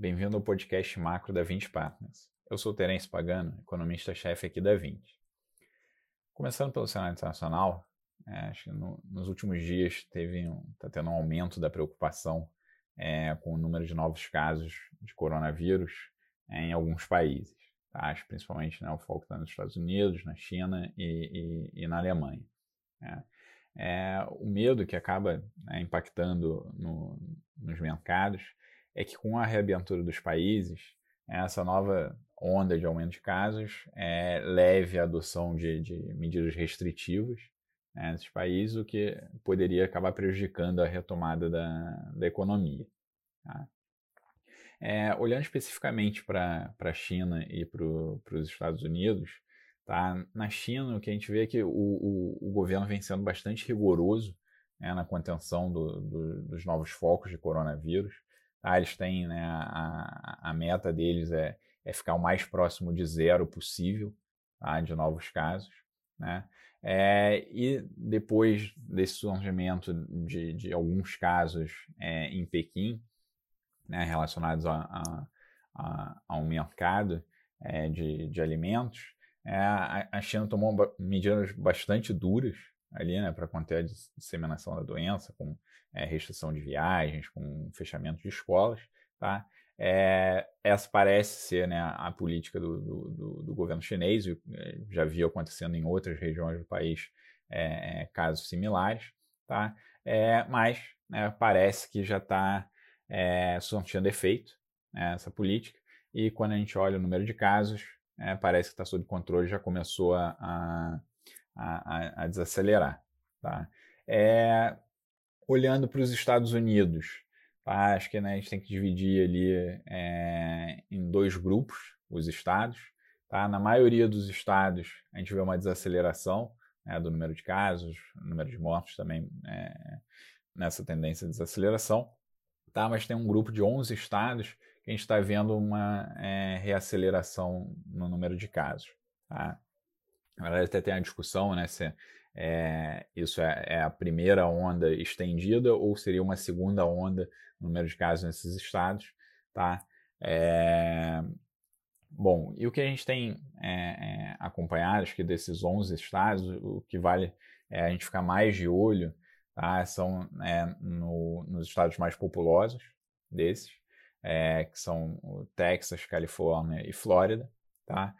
bem-vindo ao podcast macro da 20 Partners. Eu sou Terence Pagano, economista-chefe aqui da 20. Começando pelo cenário internacional, é, acho que no, nos últimos dias teve um, tá tendo um aumento da preocupação é, com o número de novos casos de coronavírus é, em alguns países, tá? acho principalmente né, o foco está nos Estados Unidos, na China e, e, e na Alemanha. Né. É, o medo que acaba né, impactando no, nos mercados é que com a reabertura dos países, essa nova onda de aumento de casos é, leve à adoção de, de medidas restritivas né, nesses países, o que poderia acabar prejudicando a retomada da, da economia. Tá? É, olhando especificamente para a China e para os Estados Unidos, tá? na China o que a gente vê é que o, o, o governo vem sendo bastante rigoroso né, na contenção do, do, dos novos focos de coronavírus. Tá? Eles têm né, a, a meta deles é, é ficar o mais próximo de zero possível tá? de novos casos. Né? É, e depois desse surgimento de, de alguns casos é, em Pequim, né, relacionados a, a, a, a, um mercado é, de, de alimentos, é, a, China tomou medidas bastante duras ali né, para conter a disseminação da doença, com é, restrição de viagens, com fechamento de escolas. Tá? É, essa parece ser né, a política do, do, do, governo chinês, é, já viu acontecendo em outras regiões do país é, é casos similares, tá? É, mas né, parece que já está é, surtindo efeito né, essa política, e quando a gente olha o número de casos, é, parece que está sob controle, já começou a, a, a, a desacelerar. Tá? olhando para os Estados Unidos, tá? acho que né, a gente tem que dividir ali é, em dois grupos os estados. Tá? Na maioria dos estados, a gente vê uma desaceleração né, do número de casos, número de mortos também é, nessa tendência de desaceleração. Tá? Mas tem um grupo de 11 estados que a gente está vendo uma é, reaceleração no número de casos. Tá? Na verdade, até tem a discussão né, se é, isso é, é, a primeira onda estendida ou seria uma segunda onda número de casos nesses estados, tá? É, bom, e o que a gente tem é, é, acompanhado, acho que desses 11 estados, o que vale é a gente ficar mais de olho, tá? São é, no, nos estados mais populosos desses, que são Texas, Califórnia e Flórida, tá?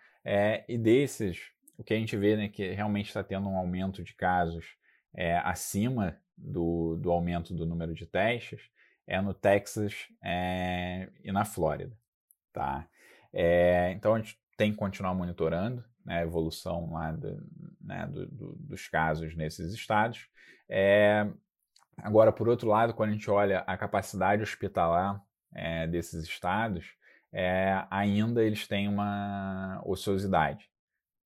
e desses, o que a gente vê né, que realmente está tendo um aumento de casos é, acima do, do aumento do número de testes é no Texas é, e na Flórida. Tá? É, então a gente tem que continuar monitorando né, a evolução lá do, né, do, do, dos casos nesses estados. É, agora, por outro lado, quando a gente olha a capacidade hospitalar é, desses estados, é, ainda eles têm uma ociosidade.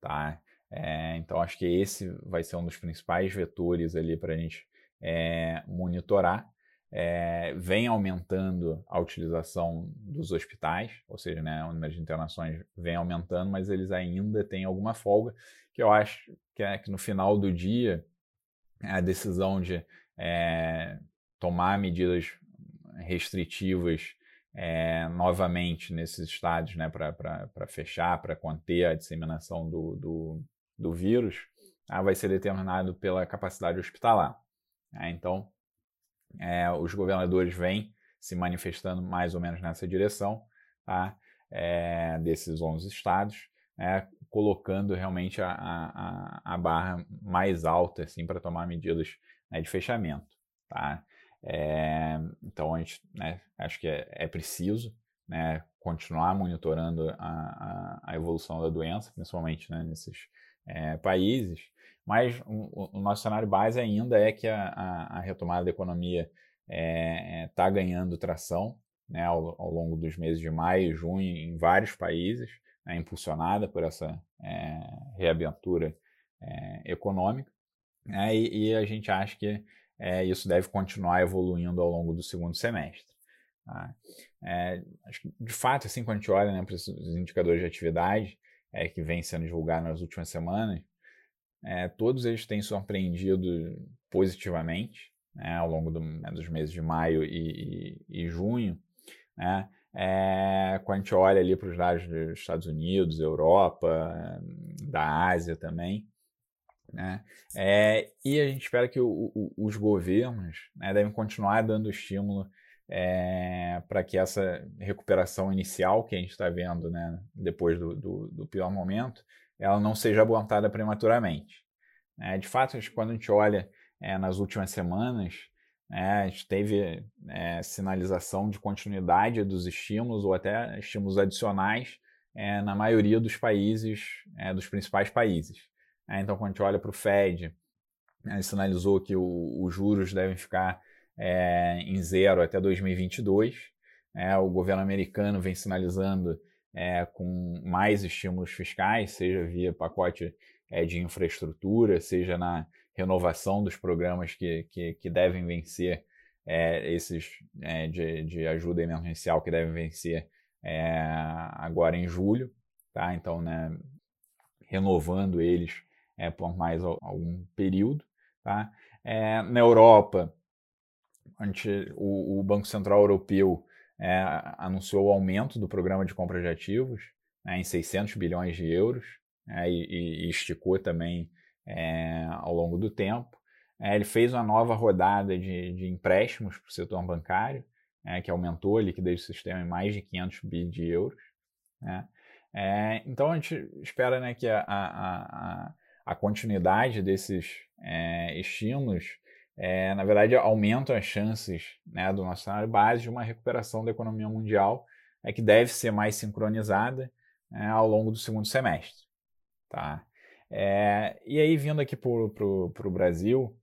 Tá? É, então, acho que esse vai ser um dos principais vetores ali para a gente é, monitorar. É, vem aumentando a utilização dos hospitais, ou seja, né, o número de internações vem aumentando, mas eles ainda têm alguma folga, que eu acho que, é, que no final do dia a decisão de é, tomar medidas restritivas é, novamente nesses estádios né, para fechar, para conter a disseminação do, do, do vírus ah, vai ser determinado pela capacidade hospitalar. Ah, então, é, os governadores vêm se manifestando mais ou menos nessa direção, tá? É, desses 11 estados, é, colocando realmente a, a, a, barra mais alta assim, para tomar medidas né, de fechamento. Tá? É, então, a gente, né, acho que é, é preciso né, continuar monitorando a, a, evolução da doença, principalmente né, nesses é, países, mas o, o, nosso cenário base ainda é que a, a, a retomada da economia está é, é tá ganhando tração né, ao, ao, longo dos meses de maio e junho em vários países, né, impulsionada por essa é, reabertura é, econômica, né, e, e, a gente acha que é, isso deve continuar evoluindo ao longo do segundo semestre. Tá? que, de fato, assim, quando a gente olha né, para os indicadores de atividade, é, que vem sendo divulgado nas últimas semanas, é, todos eles têm surpreendido positivamente né, ao longo do, né, dos meses de maio e, e, e junho. Né, é, quando a gente olha ali para os lados dos Estados Unidos, Europa, da Ásia também. Né? É, e a gente espera que o, o, os governos né, devem continuar dando estímulo é, para que essa recuperação inicial que a gente está vendo né, depois do, do, do, pior momento, ela não seja abortada prematuramente. É, de fato, quando a gente olha é, nas últimas semanas, é, a gente teve é, sinalização de continuidade dos estímulos ou até estímulos adicionais na maioria dos países, dos principais países. É, então, quando a gente olha para o Fed, sinalizou que os juros devem ficar é, em zero até 2022. É, o governo americano vem sinalizando é, com mais estímulos fiscais, seja via pacote é, de infraestrutura, seja na renovação dos programas que, que, que devem vencer, é, esses é, de, de, ajuda emergencial que devem vencer agora em julho. Tá? Então, né, renovando eles por mais algum período. Tá? na Europa, o, o Banco Central Europeu é, anunciou o aumento do programa de compra de ativos né, em 600 bilhões de euros é, e, e, esticou também é, ao longo do tempo. É, ele fez uma nova rodada de, de empréstimos para o setor bancário, é, que aumentou a liquidez do sistema em mais de 500 bi de euros. Né. É, então a gente espera né, que a, a, a, a continuidade desses estímulos é, na verdade, aumentam as chances né, do nosso cenário base de uma recuperação da economia mundial, é, que deve ser mais sincronizada é, ao longo do segundo semestre. Tá? É, e aí, vindo aqui para o Brasil,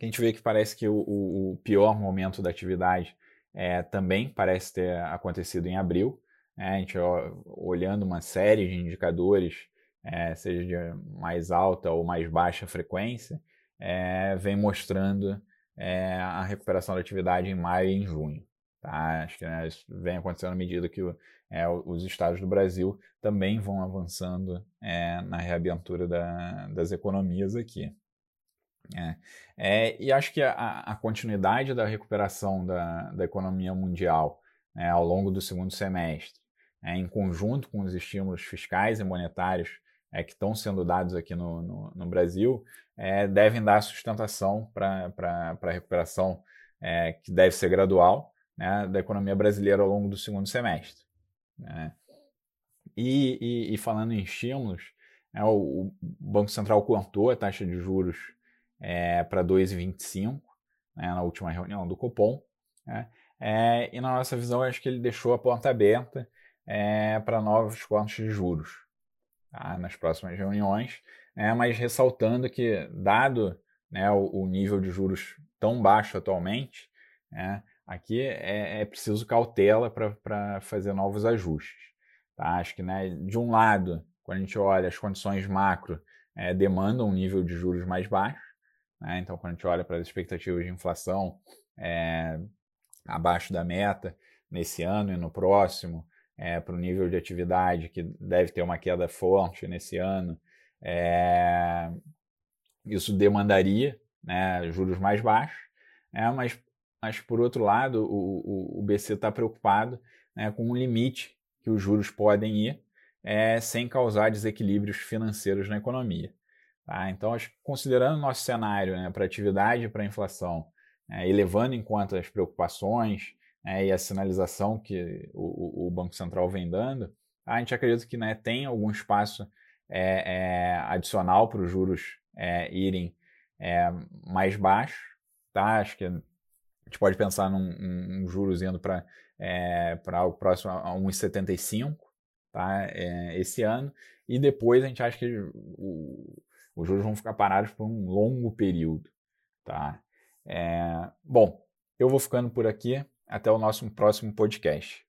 a gente vê que parece que o, o pior momento da atividade é, também parece ter acontecido em abril. Né? a gente ó, olhando uma série de indicadores, é, seja de mais alta ou mais baixa frequência, é, vem mostrando é, a recuperação da atividade em maio e em junho. Tá? Acho que né, isso vem acontecendo à medida que é, os estados do Brasil também vão avançando é, na reabertura da, das economias aqui. É, é, e acho que a, a, continuidade da recuperação da, da economia mundial né, ao longo do segundo semestre, é, em conjunto com os estímulos fiscais e monetários é, que estão sendo dados aqui no, no, no Brasil é, devem dar sustentação para a recuperação é, que deve ser gradual né, da economia brasileira ao longo do segundo semestre. Né? E, e, e, falando em estímulos, é, o, o, Banco Central cortou a taxa de juros é, para 2,25 né, na última reunião do Copom. Né? É, e na nossa visão, acho que ele deixou a porta aberta é, para novos cortes de juros tá, nas próximas reuniões, né, mas ressaltando que, dado né, o, o, nível de juros tão baixo atualmente, né, aqui é, é, preciso cautela para fazer novos ajustes. Tá? Acho que, né, de um lado, quando a gente olha as condições macro, é, demandam um nível de juros mais baixo. Né? Então, quando a gente olha para as expectativas de inflação é, abaixo da meta nesse ano e no próximo, é, para o nível de atividade, que deve ter uma queda forte nesse ano, é, isso demandaria né, juros mais baixos, é, mas, mas, por outro lado, o, o, o BC está preocupado né, com o limite que os juros podem ir é, sem causar desequilíbrios financeiros na economia. Tá? Então, considerando o nosso cenário né, para atividade e para inflação, é, e levando em conta as preocupações é, e a sinalização que o, o, Banco Central vem dando, a gente acredita que né, tem algum espaço é, é, adicional para os juros é, irem é, mais baixos. Tá? Acho que a gente pode pensar num, juros indo para é, algo próximo a 1,75 tá? esse ano, e depois a gente acha que o, os juros vão ficar parados por um longo período. Tá? bom, eu vou ficando por aqui. Até o nosso próximo podcast.